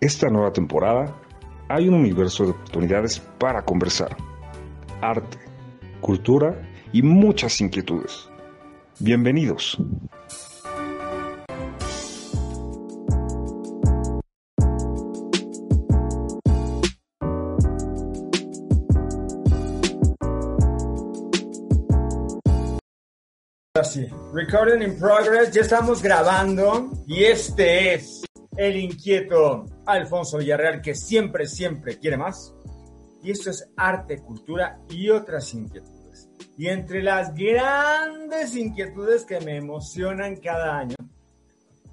Esta nueva temporada hay un universo de oportunidades para conversar, arte, cultura y muchas inquietudes. Bienvenidos. Así, recording in progress, ya estamos grabando y este es el inquieto Alfonso Villarreal que siempre, siempre quiere más. Y esto es arte, cultura y otras inquietudes. Y entre las grandes inquietudes que me emocionan cada año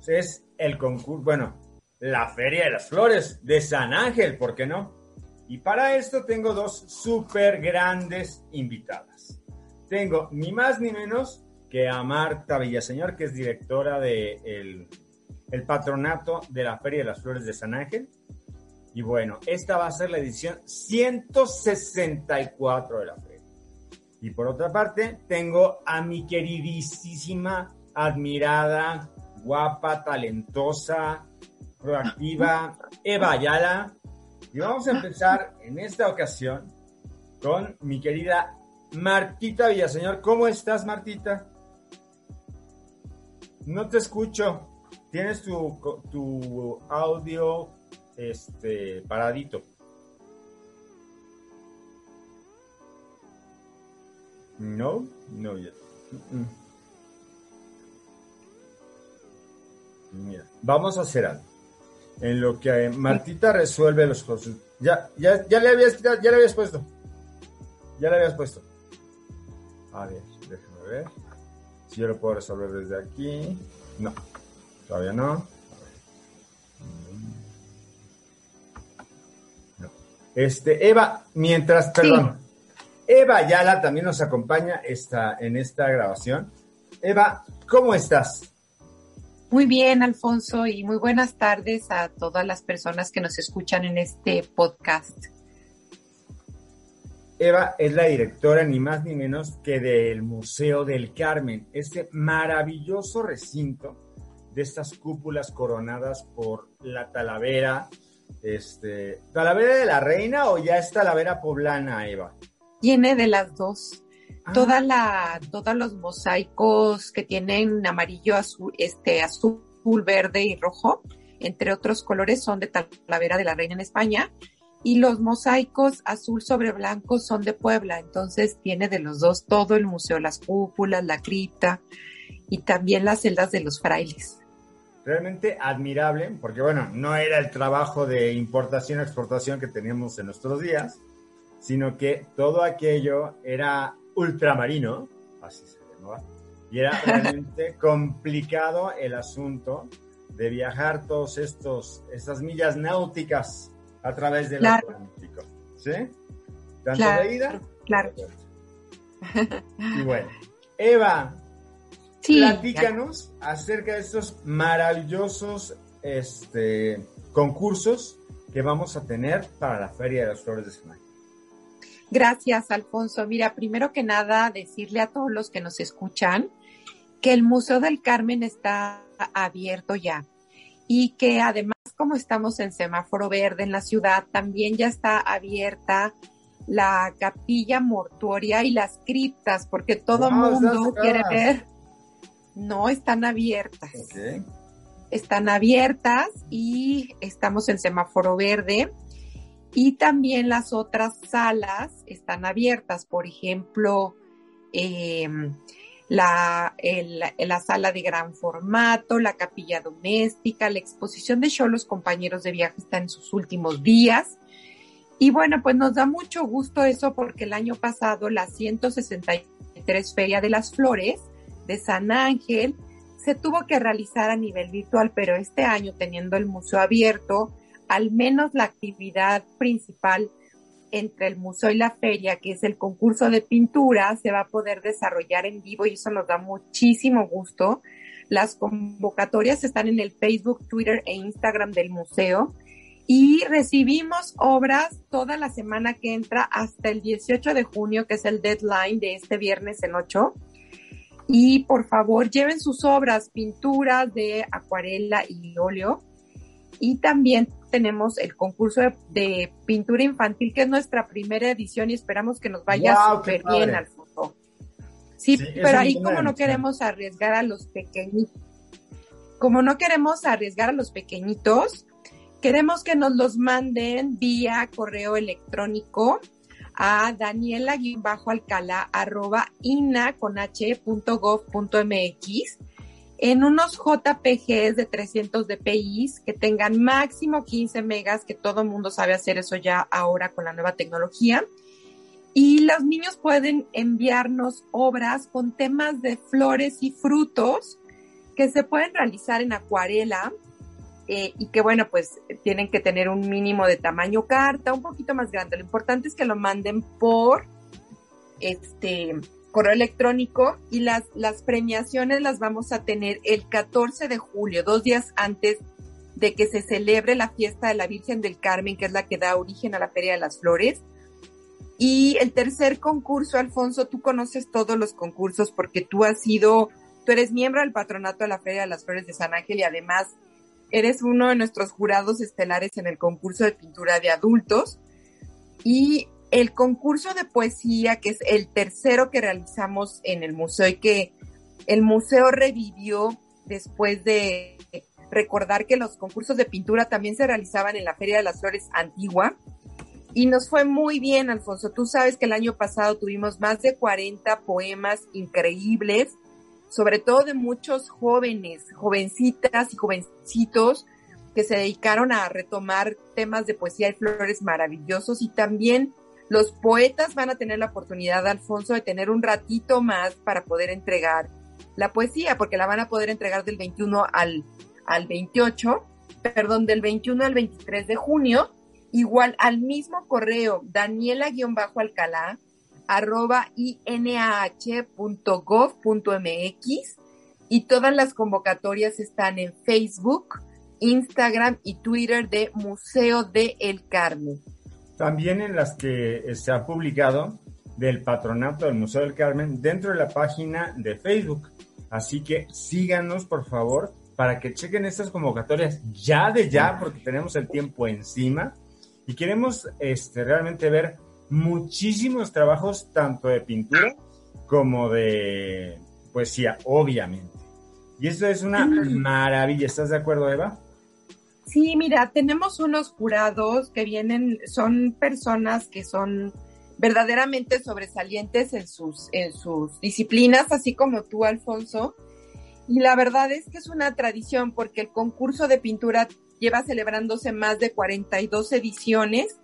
es el concurso, bueno, la Feria de las Flores de San Ángel, ¿por qué no? Y para esto tengo dos súper grandes invitadas. Tengo ni más ni menos que a Marta Villaseñor, que es directora del de el patronato de la Feria de las Flores de San Ángel. Y bueno, esta va a ser la edición 164 de la feria. Y por otra parte, tengo a mi queridísima, admirada, guapa, talentosa, proactiva, Eva Ayala. Y vamos a empezar en esta ocasión con mi querida Martita Villaseñor. ¿Cómo estás, Martita? No te escucho. Tienes tu, tu audio este, paradito. No, no ya. Mira, vamos a hacer algo. En lo que Martita resuelve los cosas. Ya, ya, ya le habías ya le habías puesto. Ya le habías puesto. A ver, déjame ver. Si yo lo puedo resolver desde aquí. No, todavía no. Este, Eva, mientras, perdón, Eva Ayala también nos acompaña esta, en esta grabación. Eva, ¿cómo estás? Muy bien, Alfonso, y muy buenas tardes a todas las personas que nos escuchan en este podcast. Eva es la directora ni más ni menos que del Museo del Carmen, este maravilloso recinto de estas cúpulas coronadas por la Talavera, este, ¿Talavera de la Reina o ya es Talavera poblana, Eva? Tiene de las dos. Ah. Toda la, todos los mosaicos que tienen amarillo, azul, este, azul, verde y rojo, entre otros colores, son de Talavera de la Reina en España. Y los mosaicos azul sobre blanco son de Puebla. Entonces tiene de los dos todo el museo, las cúpulas, la cripta y también las celdas de los frailes realmente admirable, porque bueno, no era el trabajo de importación exportación que teníamos en nuestros días, sino que todo aquello era ultramarino, así se llamaba, y era realmente complicado el asunto de viajar todos estos, estas millas náuticas a través del Atlántico, ¿sí? Tanto de ida, claro. Y bueno, Eva, Platícanos acerca de estos maravillosos este, concursos que vamos a tener para la Feria de las Flores de San Gracias, Alfonso. Mira, primero que nada, decirle a todos los que nos escuchan que el Museo del Carmen está abierto ya y que además, como estamos en semáforo verde en la ciudad, también ya está abierta la capilla mortuoria y las criptas, porque todo el mundo quiere ver no están abiertas. Están abiertas y estamos en semáforo verde. Y también las otras salas están abiertas. Por ejemplo, em, la, la, sala de gran formato, la capilla doméstica, la exposición de show Los compañeros de viaje está en sus últimos días. Y bueno, pues nos da mucho gusto eso porque el año pasado la 163 Feria de las Flores de San Ángel se tuvo que realizar a nivel virtual, pero este año teniendo el museo abierto, al menos la actividad principal entre el museo y la feria, que es el concurso de pintura, se va a poder desarrollar en vivo y eso nos da muchísimo gusto. Las convocatorias están en el Facebook, Twitter e Instagram del museo y recibimos obras toda la semana que entra hasta el 18 de junio, que es el deadline de este viernes en 8. Y por favor, lleven sus obras, pinturas de acuarela y óleo. Y también tenemos el concurso de, pintura infantil, que es nuestra primera edición y esperamos que nos vaya súper bien, Alfonso. Sí, pero ahí como no queremos arriesgar a los pequeñitos, como no queremos arriesgar a los pequeñitos, queremos que nos los manden vía correo electrónico a daniela-alcalá arroba ina con en unos JPGs de 300 dpi que tengan máximo 15 megas, que todo el mundo sabe hacer eso ya ahora con la nueva tecnología. Y los niños pueden enviarnos obras con temas de flores y frutos que se pueden realizar en acuarela eh, y que bueno, pues tienen que tener un mínimo de tamaño carta, un poquito más grande. Lo importante es que lo manden por este correo electrónico y las, las premiaciones las vamos a tener el 14 de julio, dos días antes de que se celebre la fiesta de la Virgen del Carmen, que es la que da origen a la Feria de las Flores. Y el tercer concurso, Alfonso, tú conoces todos los concursos porque tú has sido, tú eres miembro del patronato de la Feria de las Flores de San Ángel y además eres uno de nuestros jurados estelares en el concurso de pintura de adultos. Y el concurso de poesía, que es el tercero que realizamos en el museo y que el museo revivió después de recordar que los concursos de pintura también se realizaban en la Feria de las Flores antigua. Y nos fue muy bien, Alfonso. Tú sabes que el año pasado tuvimos más de 40 poemas increíbles, sobre todo de muchos jóvenes, jovencitas y jovencitos que se dedicaron a retomar temas de poesía y flores maravillosos. Y también los poetas van a tener la oportunidad, Alfonso, de tener un ratito más para poder entregar la poesía, porque la van a poder entregar del 21 al, al 28, perdón, del 21 al 23 de junio, igual al mismo correo, daniela-alcalá, arroba inah.gov.mx y todas las convocatorias están en Facebook, Instagram y Twitter de Museo de El Carmen. También en las que eh, se ha publicado del patronato del Museo del Carmen dentro de la página de Facebook. Así que síganos, por favor, para que chequen estas convocatorias ya de ya, porque tenemos el tiempo encima. Y queremos este, realmente ver muchísimos trabajos, tanto de pintura como de poesía, obviamente. Y esto es una maravilla. ¿Estás de acuerdo, Eva? Sí, mira, tenemos unos jurados que vienen, son personas que son verdaderamente sobresalientes en sus, en sus disciplinas, así como tú, Alfonso. Y la verdad es que es una tradición porque el concurso de pintura lleva celebrándose más de 42 ediciones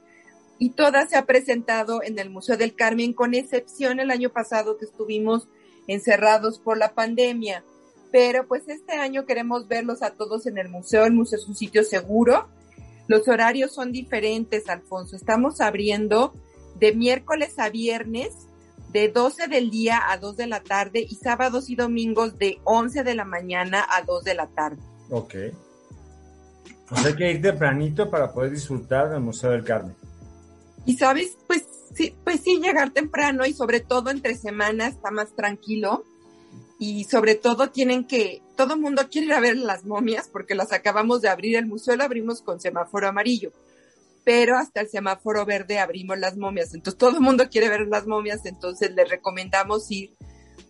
y todas se ha presentado en el Museo del Carmen, con excepción el año pasado que estuvimos encerrados por la pandemia pero pues este año queremos verlos a todos en el museo. El museo es un sitio seguro. Los horarios son diferentes, Alfonso. Estamos abriendo de miércoles a viernes de 12 del día a 2 de la tarde y sábados y domingos de 11 de la mañana a 2 de la tarde. Ok. Pues hay que ir tempranito para poder disfrutar del Museo del Carmen. Y sabes, pues sí, pues sí, llegar temprano y sobre todo entre semanas está más tranquilo. Y sobre todo tienen que, todo mundo quiere ir a ver las momias porque las acabamos de abrir, el museo lo abrimos con semáforo amarillo, pero hasta el semáforo verde abrimos las momias, entonces todo el mundo quiere ver las momias, entonces les recomendamos ir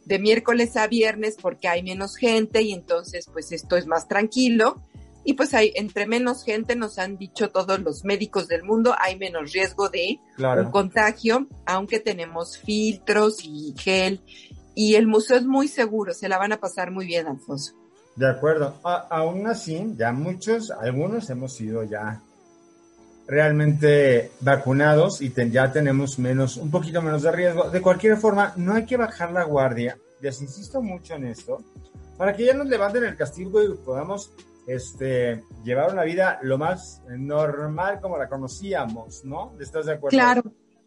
de miércoles a viernes porque hay menos gente y entonces pues esto es más tranquilo y pues hay entre menos gente nos han dicho todos los médicos del mundo hay menos riesgo de un contagio aunque tenemos filtros y gel y el museo es muy seguro, se la van a pasar muy bien, Alfonso. De acuerdo. aún así, ya muchos, algunos hemos sido ya realmente vacunados y ya tenemos menos, un poquito menos de riesgo. De cualquier forma, no hay que bajar la guardia. Les insisto mucho en esto, para que ya nos levanten el castigo y podamos este, llevar una vida lo más normal como la conocíamos, ¿no? ¿Estás de acuerdo? Claro,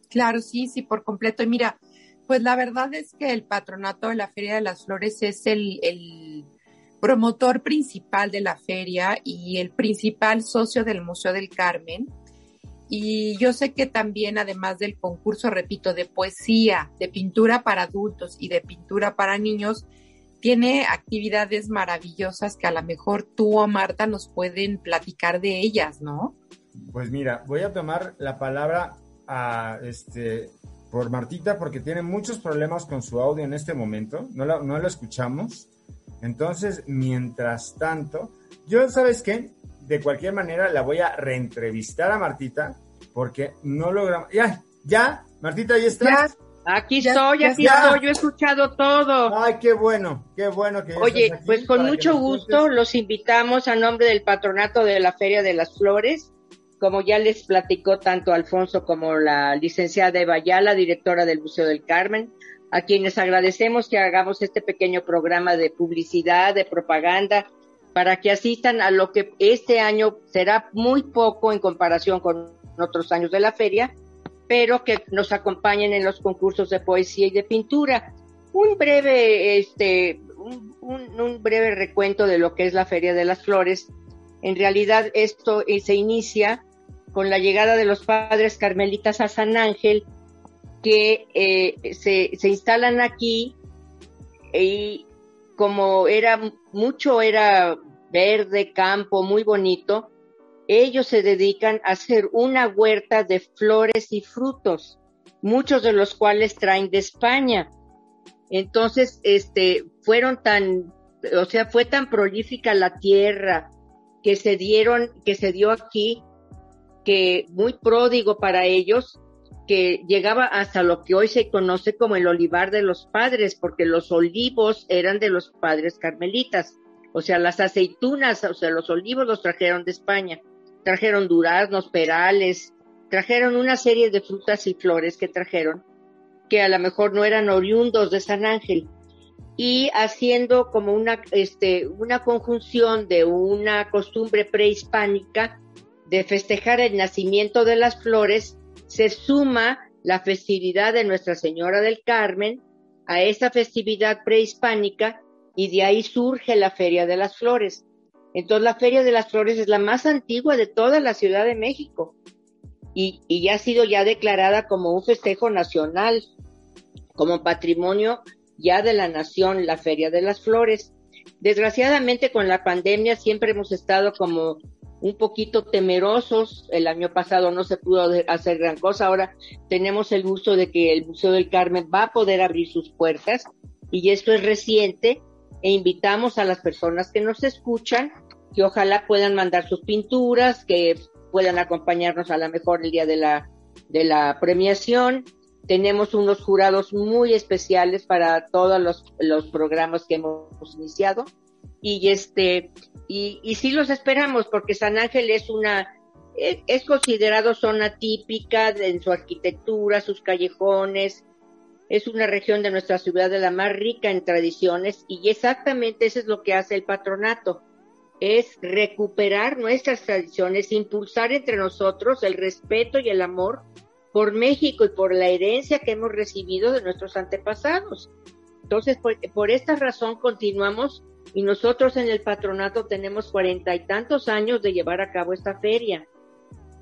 claro, sí, sí, por completo. Y mira, pues la verdad es que el patronato de la Feria de las Flores es el, promotor principal de la feria y el principal socio del Museo del Carmen. Y yo sé que también, además del concurso, repito, de poesía, de pintura para adultos y de pintura para niños, tiene actividades maravillosas que a lo mejor tú o Marta nos pueden platicar de ellas, ¿no? Pues mira, voy a tomar la palabra a este por Martita porque tiene muchos problemas con su audio en este momento, no lo, no lo escuchamos. Entonces, mientras tanto, yo, ¿sabes qué? De cualquier manera, la voy a reentrevistar a Martita porque no logramos. Ya, ya, Martita, ¿ya estás? Aquí estoy, aquí estoy, yo he escuchado todo. Ay, qué bueno, qué bueno que Oye, pues con mucho gusto los invitamos a nombre del patronato de la Feria de las Flores, como ya les platicó tanto Alfonso como la licenciada Eva Ayala, directora del Museo del Carmen, a quienes agradecemos que hagamos este pequeño programa de publicidad, de propaganda, para que asistan a lo que este año será muy poco en comparación con otros años de la feria, pero que nos acompañen en los concursos de poesía y de pintura. Un breve, este, un, breve recuento de lo que es la Feria de las Flores. En realidad esto eh, se inicia con la llegada de los padres carmelitas a San Ángel, que eh, se, se instalan aquí y como era mucho, era verde, campo, muy bonito, ellos se dedican a hacer una huerta de flores y frutos, muchos de los cuales traen de España. Entonces, este, fueron tan, o sea, fue tan prolífica la tierra que se dieron, que se dio aquí, que muy pródigo para ellos, que llegaba hasta lo que hoy se conoce como el olivar de los padres, porque los olivos eran de los padres carmelitas. O sea, las aceitunas, o sea, los olivos los trajeron de España trajeron duraznos, perales, trajeron una serie de frutas y flores que trajeron, que a lo mejor no eran oriundos de San Ángel, y haciendo como una, este, una conjunción de una costumbre prehispánica de festejar el nacimiento de las flores, se suma la festividad de Nuestra Señora del Carmen a esa festividad prehispánica y de ahí surge la Feria de las Flores. Entonces la Feria de las Flores es la más antigua de toda la Ciudad de México y, ya ha sido ya declarada como un festejo nacional, como patrimonio ya de la nación, la Feria de las Flores. Desgraciadamente con la pandemia siempre hemos estado como un poquito temerosos. El año pasado no se pudo hacer gran cosa. Ahora tenemos el gusto de que el Museo del Carmen va a poder abrir sus puertas y esto es reciente e invitamos a las personas que nos escuchan que ojalá puedan mandar sus pinturas, que puedan acompañarnos a lo mejor el día de la, de la premiación. Tenemos unos jurados muy especiales para todos los, los programas que hemos iniciado. Y este, y, y sí los esperamos porque San Ángel es una, es, es considerado zona típica en su arquitectura, sus callejones, es una región de nuestra ciudad de la más rica en tradiciones y exactamente eso es lo que hace el patronato es recuperar nuestras tradiciones, impulsar entre nosotros el respeto y el amor por México y por la herencia que hemos recibido de nuestros antepasados. Entonces, por, esta razón continuamos y nosotros en el patronato tenemos cuarenta y tantos años de llevar a cabo esta feria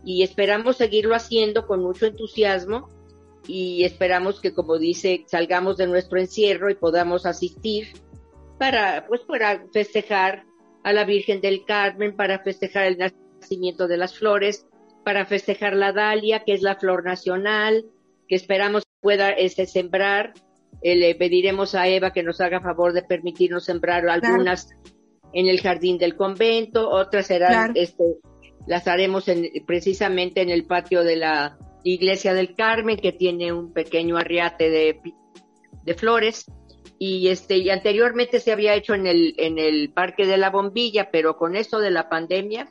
y esperamos seguirlo haciendo con mucho entusiasmo y esperamos que, como dice, salgamos de nuestro encierro y podamos asistir para, pues, para festejar a la Virgen del Carmen para festejar el nacimiento de las flores, para festejar la dalia, que es la flor nacional, que esperamos pueda este, sembrar. Eh, le pediremos a Eva que nos haga favor de permitirnos sembrar algunas en el jardín del convento, otras serán, este, las haremos en, precisamente en el patio de la iglesia del Carmen, que tiene un pequeño arriate de, de flores y este y anteriormente se había hecho en el en el Parque de la Bombilla, pero con esto de la pandemia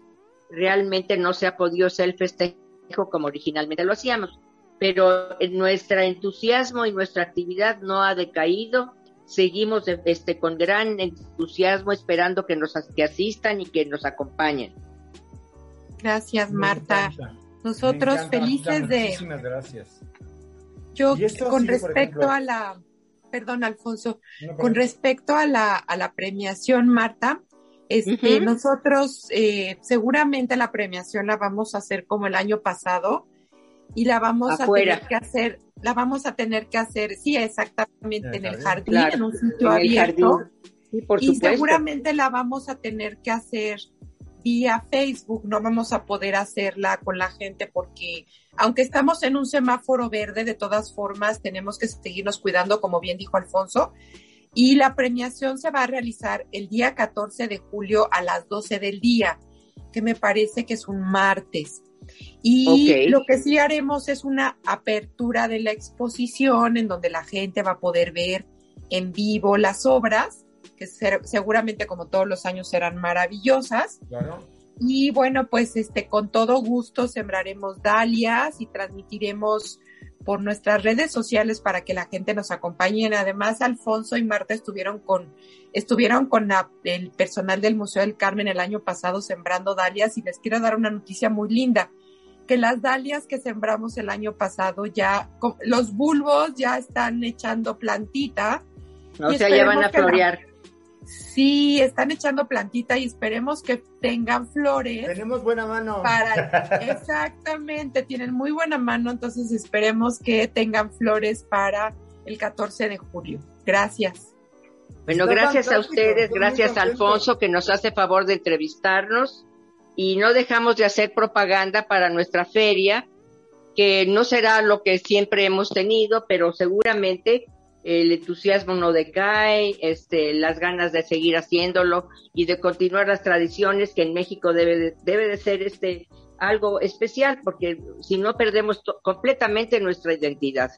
realmente no se ha podido hacer el festejo como originalmente lo hacíamos. Pero nuestro entusiasmo y nuestra actividad no ha decaído. Seguimos este con gran entusiasmo esperando que nos que asistan y que nos acompañen. Gracias, Marta. Nosotros felices de Muchísimas gracias. Yo con respecto a la perdón, Alfonso, con respecto a la, a la premiación, Marta, este, nosotros eh, seguramente la premiación la vamos a hacer como el año pasado y la vamos a tener que hacer, la vamos a tener que hacer, sí, exactamente en el jardín, en un sitio abierto. y seguramente la vamos a tener que hacer vía Facebook, no vamos a poder hacerla con la gente porque aunque estamos en un semáforo verde, de todas formas tenemos que seguirnos cuidando, como bien dijo Alfonso. Y la premiación se va a realizar el día 14 de julio a las 12 del día, que me parece que es un martes. Y lo que sí haremos es una apertura de la exposición en donde la gente va a poder ver en vivo las obras, que seguramente como todos los años serán maravillosas. Y bueno, pues este con todo gusto sembraremos dalias y transmitiremos por nuestras redes sociales para que la gente nos acompañe. Además, Alfonso y Marta estuvieron con estuvieron con el personal del Museo del Carmen el año pasado sembrando dalias y les quiero dar una noticia muy linda que las dalias que sembramos el año pasado ya, los bulbos ya están echando plantita. O sea, ya van a florear. Sí, están echando plantita y esperemos que tengan flores. Tenemos buena mano. Para, exactamente, tienen muy buena mano, entonces esperemos que tengan flores para el 14 de julio. Gracias. Bueno, gracias a ustedes, gracias a Alfonso que nos hace favor de entrevistarnos y no dejamos de hacer propaganda para nuestra feria, que no será lo que siempre hemos tenido, pero seguramente el entusiasmo no decae, este, las ganas de seguir haciéndolo y de continuar las tradiciones que en México debe de, debe de ser este algo especial, porque si no perdemos completamente nuestra identidad.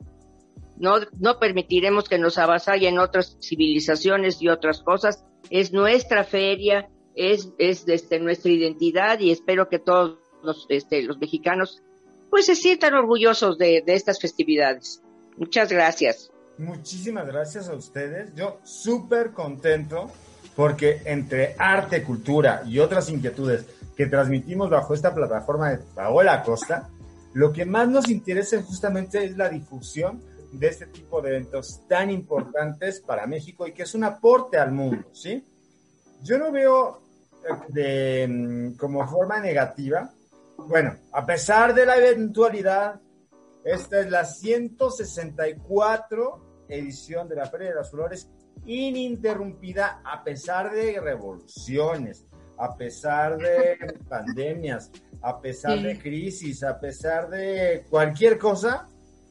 No, no permitiremos que nos avasallen otras civilizaciones y otras cosas. Es nuestra feria, es, es este, nuestra identidad y espero que todos los, este, los mexicanos pues se sientan orgullosos de, de estas festividades. Muchas gracias. Muchísimas gracias a ustedes. Yo súper contento porque entre arte, cultura y otras inquietudes que transmitimos bajo esta plataforma de Paola Costa, lo que más nos interesa justamente es la difusión de este tipo de eventos tan importantes para México y que es un aporte al mundo, ¿sí? Yo no veo de, mm, como forma negativa. Bueno, a pesar de la eventualidad, esta es la 164 edición de la Feria de las Flores ininterrumpida a pesar de revoluciones, a pesar de pandemias, a pesar de crisis, a pesar de cualquier cosa,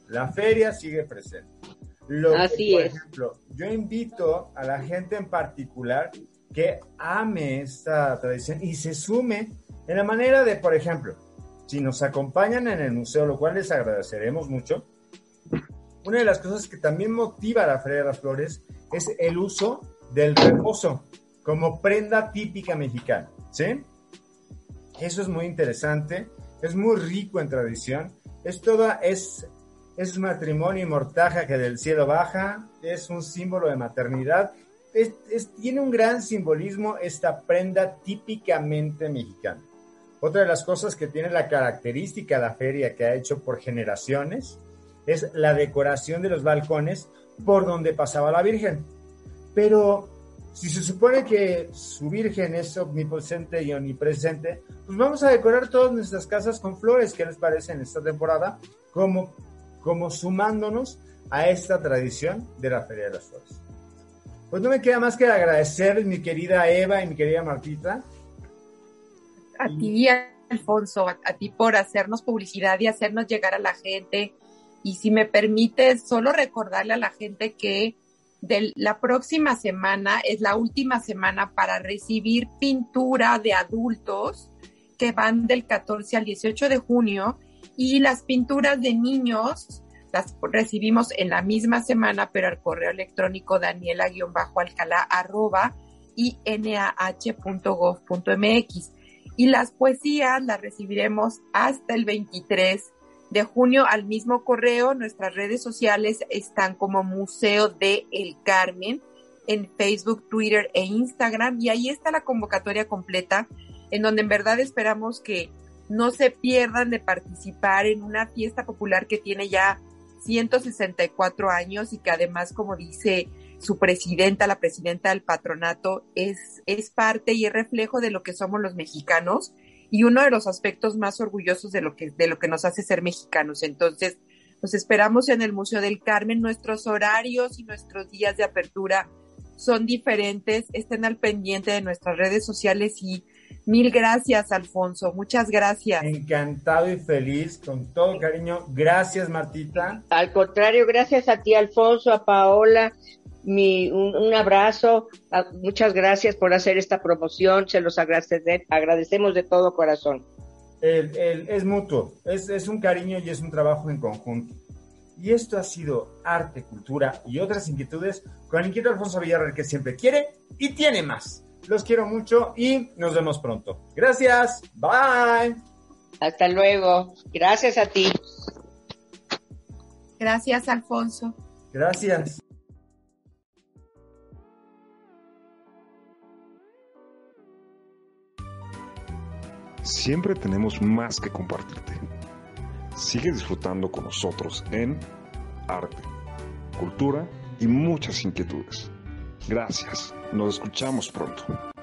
la feria sigue presente. Así por ejemplo, yo invito a la gente en particular que ame esta tradición y se sume en la manera de, por ejemplo, si nos acompañan en el museo, lo cual les agradeceremos mucho, una de las cosas que también motiva a la Feria de las Flores es el uso del reposo como prenda típica mexicana, ¿sí? Eso es muy interesante, es muy rico en tradición, es toda, es, es matrimonio y mortaja que del cielo baja, es un símbolo de maternidad tiene un gran simbolismo esta prenda típicamente mexicana. Otra de las cosas que tiene la característica de la feria que ha hecho por generaciones es la decoración de los balcones por donde pasaba la Virgen. Pero si se supone que su Virgen es omnipresente y omnipresente, pues vamos a decorar todas nuestras casas con flores. ¿Qué les parece en esta temporada? Como, como sumándonos a esta tradición de la Feria de las Flores. Pues no me queda más que agradecer mi querida Eva y mi querida Martita. A ti, Alfonso, a, ti por hacernos publicidad y hacernos llegar a la gente. Y si me permites, solo recordarle a la gente que de la próxima semana es la última semana para recibir pintura de adultos que van del 14 al 18 de junio y las pinturas de niños las recibimos en la misma semana, pero al correo electrónico daniela-alcalá arroba inh.gov.mx. Y las poesías las recibiremos hasta el 23 de junio al mismo correo. Nuestras redes sociales están como Museo de El Carmen en Facebook, Twitter e Instagram. Y ahí está la convocatoria completa, en donde en verdad esperamos que no se pierdan de participar en una fiesta popular que tiene ya 164 años y que además, como dice su presidenta, la presidenta del patronato, es, es parte y es reflejo de lo que somos los mexicanos y uno de los aspectos más orgullosos de lo que, de lo que nos hace ser mexicanos. Entonces, nos esperamos en el Museo del Carmen. Nuestros horarios y nuestros días de apertura son diferentes. Estén al pendiente de nuestras redes sociales y mil gracias, Alfonso. Muchas gracias. Encantado y feliz, con todo cariño. Gracias, Martita. Al contrario, gracias a ti, Alfonso, a Paola. Mi, un, abrazo, muchas gracias por hacer esta promoción, se los agradecemos de todo corazón. es mutuo, es, es un cariño y es un trabajo en conjunto. Y esto ha sido arte, cultura y otras inquietudes con el inquieto Alfonso Villarreal que siempre quiere y tiene más. Los quiero mucho y nos vemos pronto. Gracias. Bye. Hasta luego. Gracias a ti. Gracias, Alfonso. Gracias. Siempre tenemos más que compartirte. Sigue disfrutando con nosotros en arte, cultura y muchas inquietudes. Gracias. Nos escuchamos pronto.